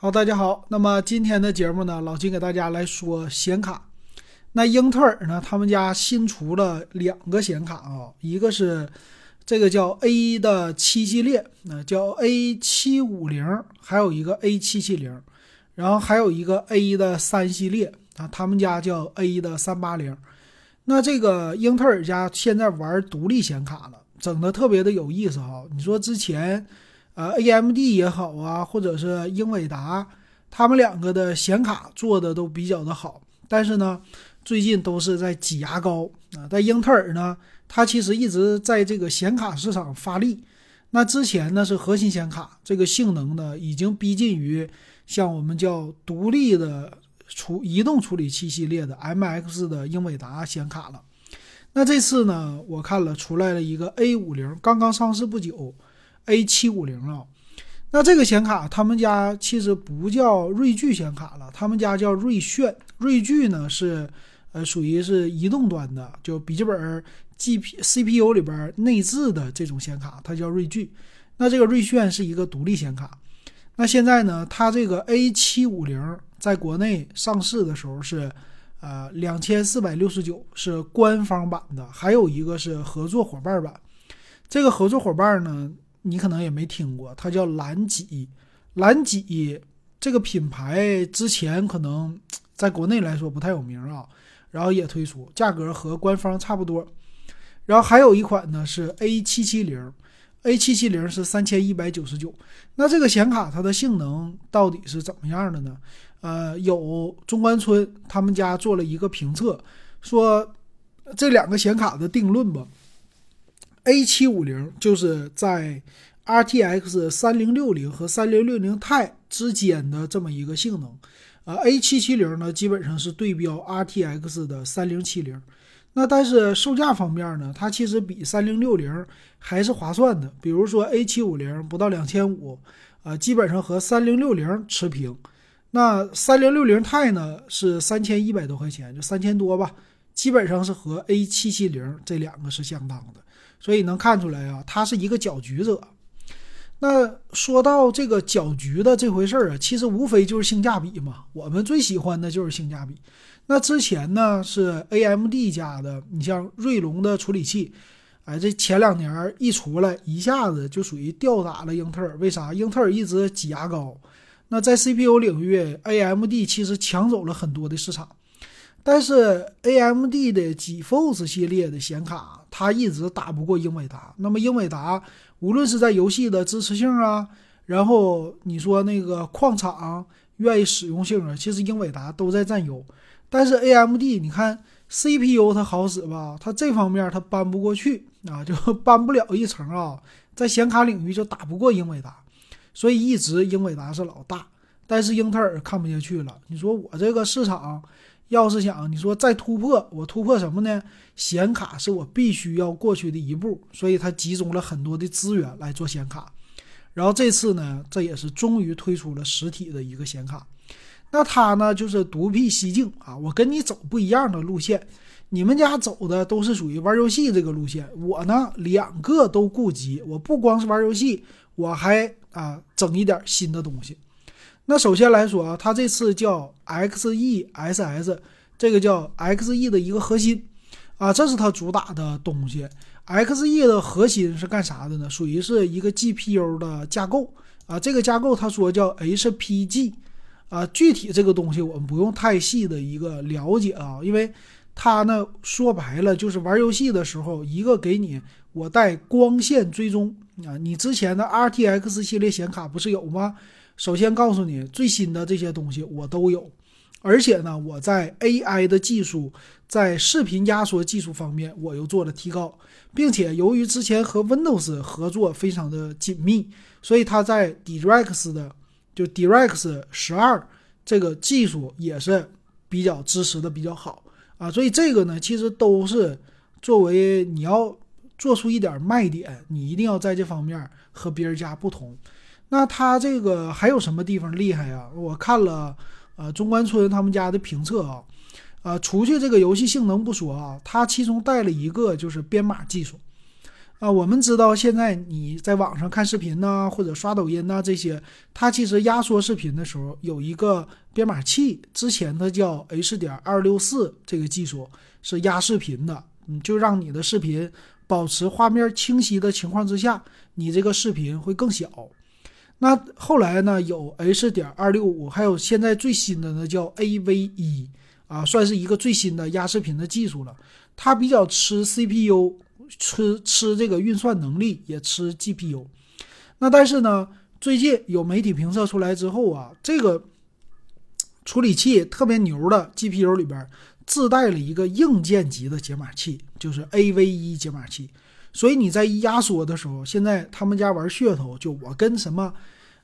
好，大家好。那么今天的节目呢，老金给大家来说显卡。那英特尔呢，他们家新出了两个显卡啊，一个是这个叫 A 的七系列，那叫 A 七五零，还有一个 A 七七零，然后还有一个 A 的三系列啊，他们家叫 A 的三八零。那这个英特尔家现在玩独立显卡了，整的特别的有意思哈。你说之前。呃，AMD 也好啊，或者是英伟达，他们两个的显卡做的都比较的好，但是呢，最近都是在挤牙膏啊。但英特尔呢，它其实一直在这个显卡市场发力。那之前呢是核心显卡，这个性能呢已经逼近于像我们叫独立的处移动处理器系列的 MX 的英伟达显卡了。那这次呢，我看了出来了一个 A 五零，刚刚上市不久。A 七五零啊，那这个显卡他们家其实不叫锐炬显卡了，他们家叫锐炫。锐炬呢是呃属于是移动端的，就笔记本 G P C P U 里边内置的这种显卡，它叫锐炬。那这个锐炫是一个独立显卡。那现在呢，它这个 A 七五零在国内上市的时候是呃两千四百六十九，是官方版的，还有一个是合作伙伴版。这个合作伙伴呢？你可能也没听过，它叫蓝戟。蓝戟这个品牌之前可能在国内来说不太有名啊，然后也推出，价格和官方差不多。然后还有一款呢是 A 七七零，A 七七零是三千一百九十九。那这个显卡它的性能到底是怎么样的呢？呃，有中关村他们家做了一个评测，说这两个显卡的定论吧。A 七五零就是在 RTX 三零六零和三零六零 Ti 之间的这么一个性能，啊，A 七七零呢基本上是对标 RTX 的三零七零，那但是售价方面呢，它其实比三零六零还是划算的。比如说 A 七五零不到两千五，啊，基本上和三零六零持平。那三零六零 Ti 呢是三千一百多块钱，就三千多吧，基本上是和 A 七七零这两个是相当的。所以能看出来啊，它是一个搅局者。那说到这个搅局的这回事儿啊，其实无非就是性价比嘛。我们最喜欢的就是性价比。那之前呢是 AMD 家的，你像锐龙的处理器，哎，这前两年一出来，一下子就属于吊打了英特尔。为啥？英特尔一直挤牙膏。那在 CPU 领域，AMD 其实抢走了很多的市场。但是 A M D 的 GeForce 系列的显卡，它一直打不过英伟达。那么英伟达无论是在游戏的支持性啊，然后你说那个矿场愿意使用性啊，其实英伟达都在占优。但是 A M D 你看 C P U 它好使吧，它这方面它搬不过去啊，就搬不了一层啊，在显卡领域就打不过英伟达，所以一直英伟达是老大。但是英特尔看不下去了，你说我这个市场。要是想你说再突破，我突破什么呢？显卡是我必须要过去的一步，所以它集中了很多的资源来做显卡。然后这次呢，这也是终于推出了实体的一个显卡。那它呢，就是独辟蹊径啊，我跟你走不一样的路线。你们家走的都是属于玩游戏这个路线，我呢两个都顾及。我不光是玩游戏，我还啊整一点新的东西。那首先来说啊，它这次叫 XeSS，这个叫 Xe 的一个核心啊，这是它主打的东西。Xe 的核心是干啥的呢？属于是一个 GPU 的架构啊，这个架构他说叫 HPG 啊，具体这个东西我们不用太细的一个了解啊，因为它呢说白了就是玩游戏的时候，一个给你我带光线追踪啊，你之前的 RTX 系列显卡不是有吗？首先告诉你，最新的这些东西我都有，而且呢，我在 AI 的技术，在视频压缩技术方面，我又做了提高，并且由于之前和 Windows 合作非常的紧密，所以它在 DirectX 的就 DirectX 十二这个技术也是比较支持的比较好。啊，所以这个呢，其实都是作为你要做出一点卖点，你一定要在这方面和别人家不同。那它这个还有什么地方厉害呀？我看了，呃，中关村他们家的评测啊，呃，除去这个游戏性能不说啊，它其中带了一个就是编码技术，啊，我们知道现在你在网上看视频呐，或者刷抖音呐这些，它其实压缩视频的时候有一个编码器，之前它叫 H 点二六四这个技术是压视频的，嗯，就让你的视频保持画面清晰的情况之下，你这个视频会更小。那后来呢，有 H 点二六五，还有现在最新的呢叫 AV 一啊，算是一个最新的压视频的技术了，它比较吃 CPU。吃吃这个运算能力也吃 GPU，那但是呢，最近有媒体评测出来之后啊，这个处理器特别牛的 GPU 里边自带了一个硬件级的解码器，就是 AV1 解码器。所以你在压缩的时候，现在他们家玩噱头，就我跟什么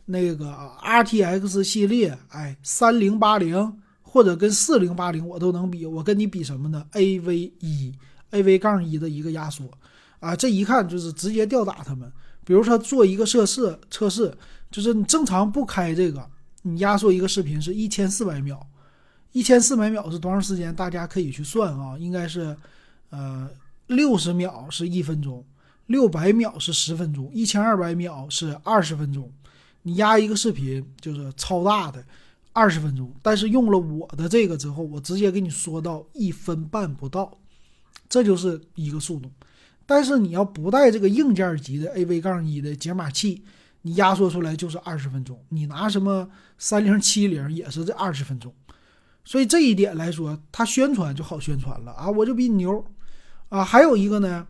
那个 RTX 系列，哎，三零八零或者跟四零八零我都能比，我跟你比什么呢？AV1。A V 杠一的一个压缩，啊，这一看就是直接吊打他们。比如说做一个测试，测试就是你正常不开这个，你压缩一个视频是一千四百秒，一千四百秒是多长时间？大家可以去算啊，应该是，呃，六十秒是一分钟，六百秒是十分钟，一千二百秒是二十分钟。你压一个视频就是超大的二十分钟，但是用了我的这个之后，我直接给你缩到一分半不到。这就是一个速度，但是你要不带这个硬件级的 A V 杠一的解码器，你压缩出来就是二十分钟。你拿什么三零七零也是这二十分钟，所以这一点来说，它宣传就好宣传了啊，我就比你牛啊。还有一个呢，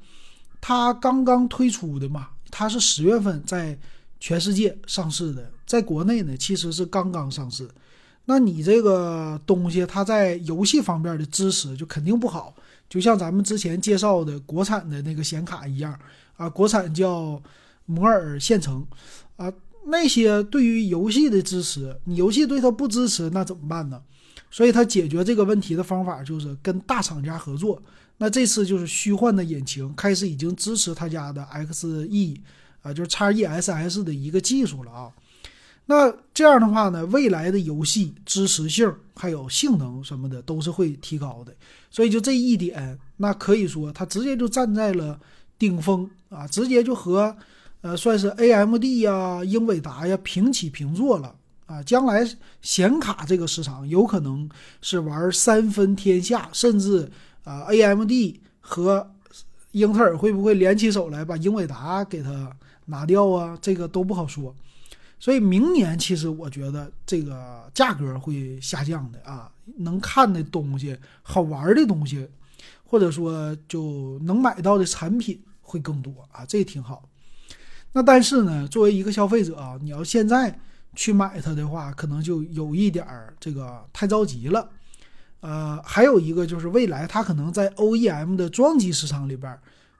它刚刚推出的嘛，它是十月份在全世界上市的，在国内呢其实是刚刚上市。那你这个东西，它在游戏方面的支持就肯定不好。就像咱们之前介绍的国产的那个显卡一样啊，国产叫摩尔线程啊，那些对于游戏的支持，你游戏对它不支持，那怎么办呢？所以它解决这个问题的方法就是跟大厂家合作。那这次就是虚幻的引擎开始已经支持他家的 Xe 啊，就是 x ESS 的一个技术了啊。那这样的话呢，未来的游戏支持性还有性能什么的都是会提高的，所以就这一点，那可以说它直接就站在了顶峰啊，直接就和呃算是 AMD 呀、英伟达呀平起平坐了啊。将来显卡这个市场有可能是玩三分天下，甚至啊 AMD 和英特尔会不会联起手来把英伟达给它拿掉啊？这个都不好说。所以明年其实我觉得这个价格会下降的啊，能看的东西、好玩的东西，或者说就能买到的产品会更多啊，这挺好。那但是呢，作为一个消费者啊，你要现在去买它的话，可能就有一点儿这个太着急了。呃，还有一个就是未来它可能在 OEM 的装机市场里边，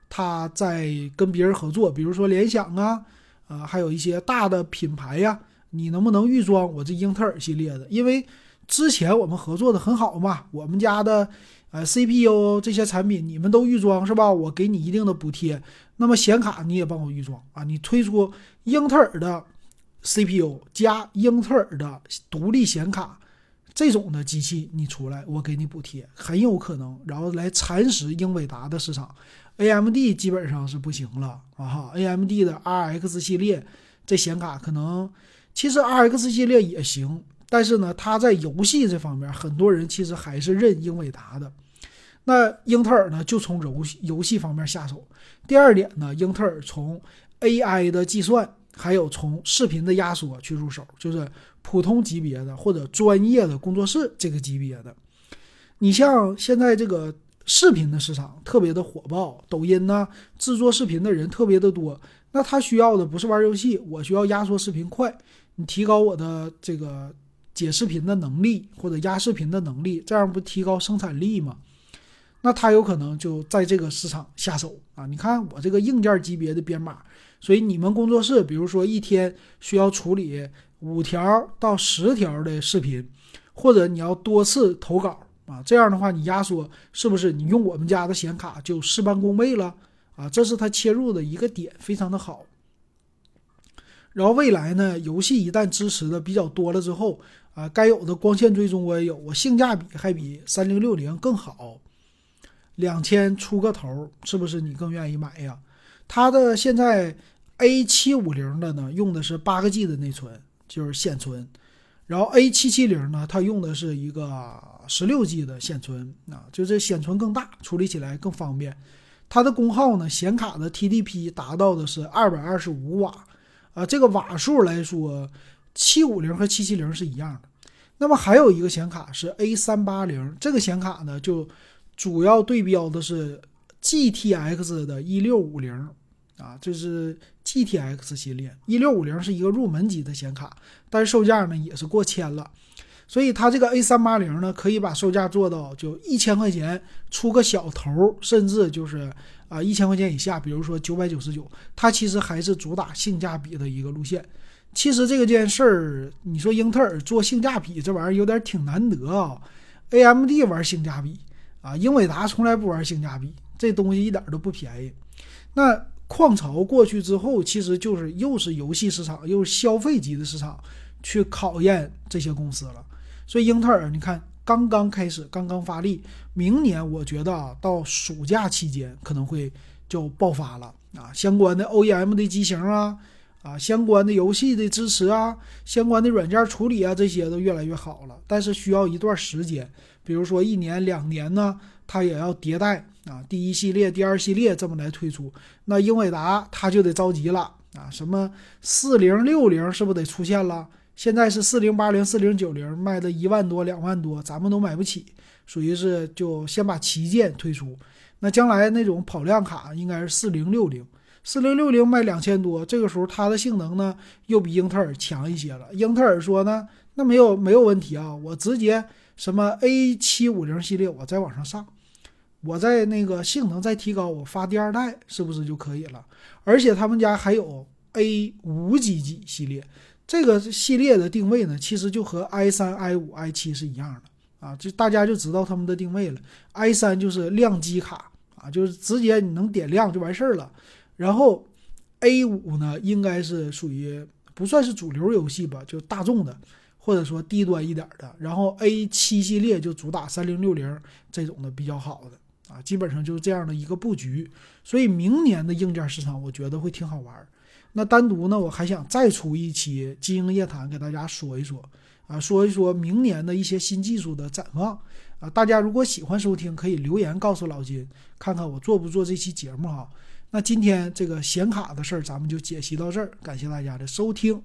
它在跟别人合作，比如说联想啊。啊，还有一些大的品牌呀，你能不能预装我这英特尔系列的？因为之前我们合作的很好嘛，我们家的呃 CPU 这些产品你们都预装是吧？我给你一定的补贴。那么显卡你也帮我预装啊？你推出英特尔的 CPU 加英特尔的独立显卡这种的机器你出来，我给你补贴，很有可能，然后来蚕食英伟达的市场。A M D 基本上是不行了啊哈，A M D 的 R X 系列这显卡可能其实 R X 系列也行，但是呢，它在游戏这方面，很多人其实还是认英伟达的。那英特尔呢，就从游戏游戏方面下手。第二点呢，英特尔从 A I 的计算，还有从视频的压缩去入手，就是普通级别的或者专业的工作室这个级别的。你像现在这个。视频的市场特别的火爆，抖音呢制作视频的人特别的多，那他需要的不是玩游戏，我需要压缩视频快，你提高我的这个解视频的能力或者压视频的能力，这样不提高生产力吗？那他有可能就在这个市场下手啊！你看我这个硬件级别的编码，所以你们工作室比如说一天需要处理五条到十条的视频，或者你要多次投稿。啊，这样的话，你压缩是不是你用我们家的显卡就事半功倍了？啊，这是它切入的一个点，非常的好。然后未来呢，游戏一旦支持的比较多了之后，啊，该有的光线追踪我也有，我性价比还比三零六零更好，两千出个头，是不是你更愿意买呀？它的现在 A 七五零的呢，用的是八个 G 的内存，就是显存。然后 A 七七零呢，它用的是一个十六 G 的显存啊，就这显存更大，处理起来更方便。它的功耗呢，显卡的 TDP 达到的是二百二十五瓦，啊，这个瓦数来说，七五零和七七零是一样的。那么还有一个显卡是 A 三八零，这个显卡呢，就主要对标的是 GTX 的一六五零，啊，这是 GTX 系列，一六五零是一个入门级的显卡，但是售价呢也是过千了。所以它这个 A 三八零呢，可以把售价做到就一千块钱出个小头，甚至就是啊一千块钱以下，比如说九百九十九，它其实还是主打性价比的一个路线。其实这个件事儿，你说英特尔做性价比这玩意儿有点挺难得啊。AMD 玩性价比啊，英伟达从来不玩性价比，这东西一点都不便宜。那矿潮过去之后，其实就是又是游戏市场，又是消费级的市场去考验这些公司了。所以英特尔，你看刚刚开始，刚刚发力，明年我觉得啊，到暑假期间可能会就爆发了啊，相关的 OEM 的机型啊，啊，相关的游戏的支持啊，相关的软件处理啊，这些都越来越好了。但是需要一段时间，比如说一年两年呢，它也要迭代啊，第一系列、第二系列这么来推出。那英伟达它就得着急了啊，什么四零六零是不是得出现了？现在是四零八零、四零九零卖的一万多、两万多，咱们都买不起，属于是就先把旗舰推出。那将来那种跑量卡应该是四零六零、四零六零卖两千多，这个时候它的性能呢又比英特尔强一些了。英特尔说呢，那没有没有问题啊，我直接什么 A 七五零系列我再往上上，我在那个性能再提高，我发第二代是不是就可以了？而且他们家还有 A 五几几系列。这个系列的定位呢，其实就和 i 三、i 五、i 七是一样的啊，就大家就知道他们的定位了。i 三就是亮机卡啊，就是直接你能点亮就完事儿了。然后 a 五呢，应该是属于不算是主流游戏吧，就大众的或者说低端一点的。然后 a 七系列就主打三零六零这种的比较好的啊，基本上就是这样的一个布局。所以明年的硬件市场，我觉得会挺好玩。那单独呢，我还想再出一期《金鹰夜谈》，给大家说一说，啊，说一说明年的一些新技术的展望，啊，大家如果喜欢收听，可以留言告诉老金，看看我做不做这期节目哈。那今天这个显卡的事儿，咱们就解析到这儿，感谢大家的收听。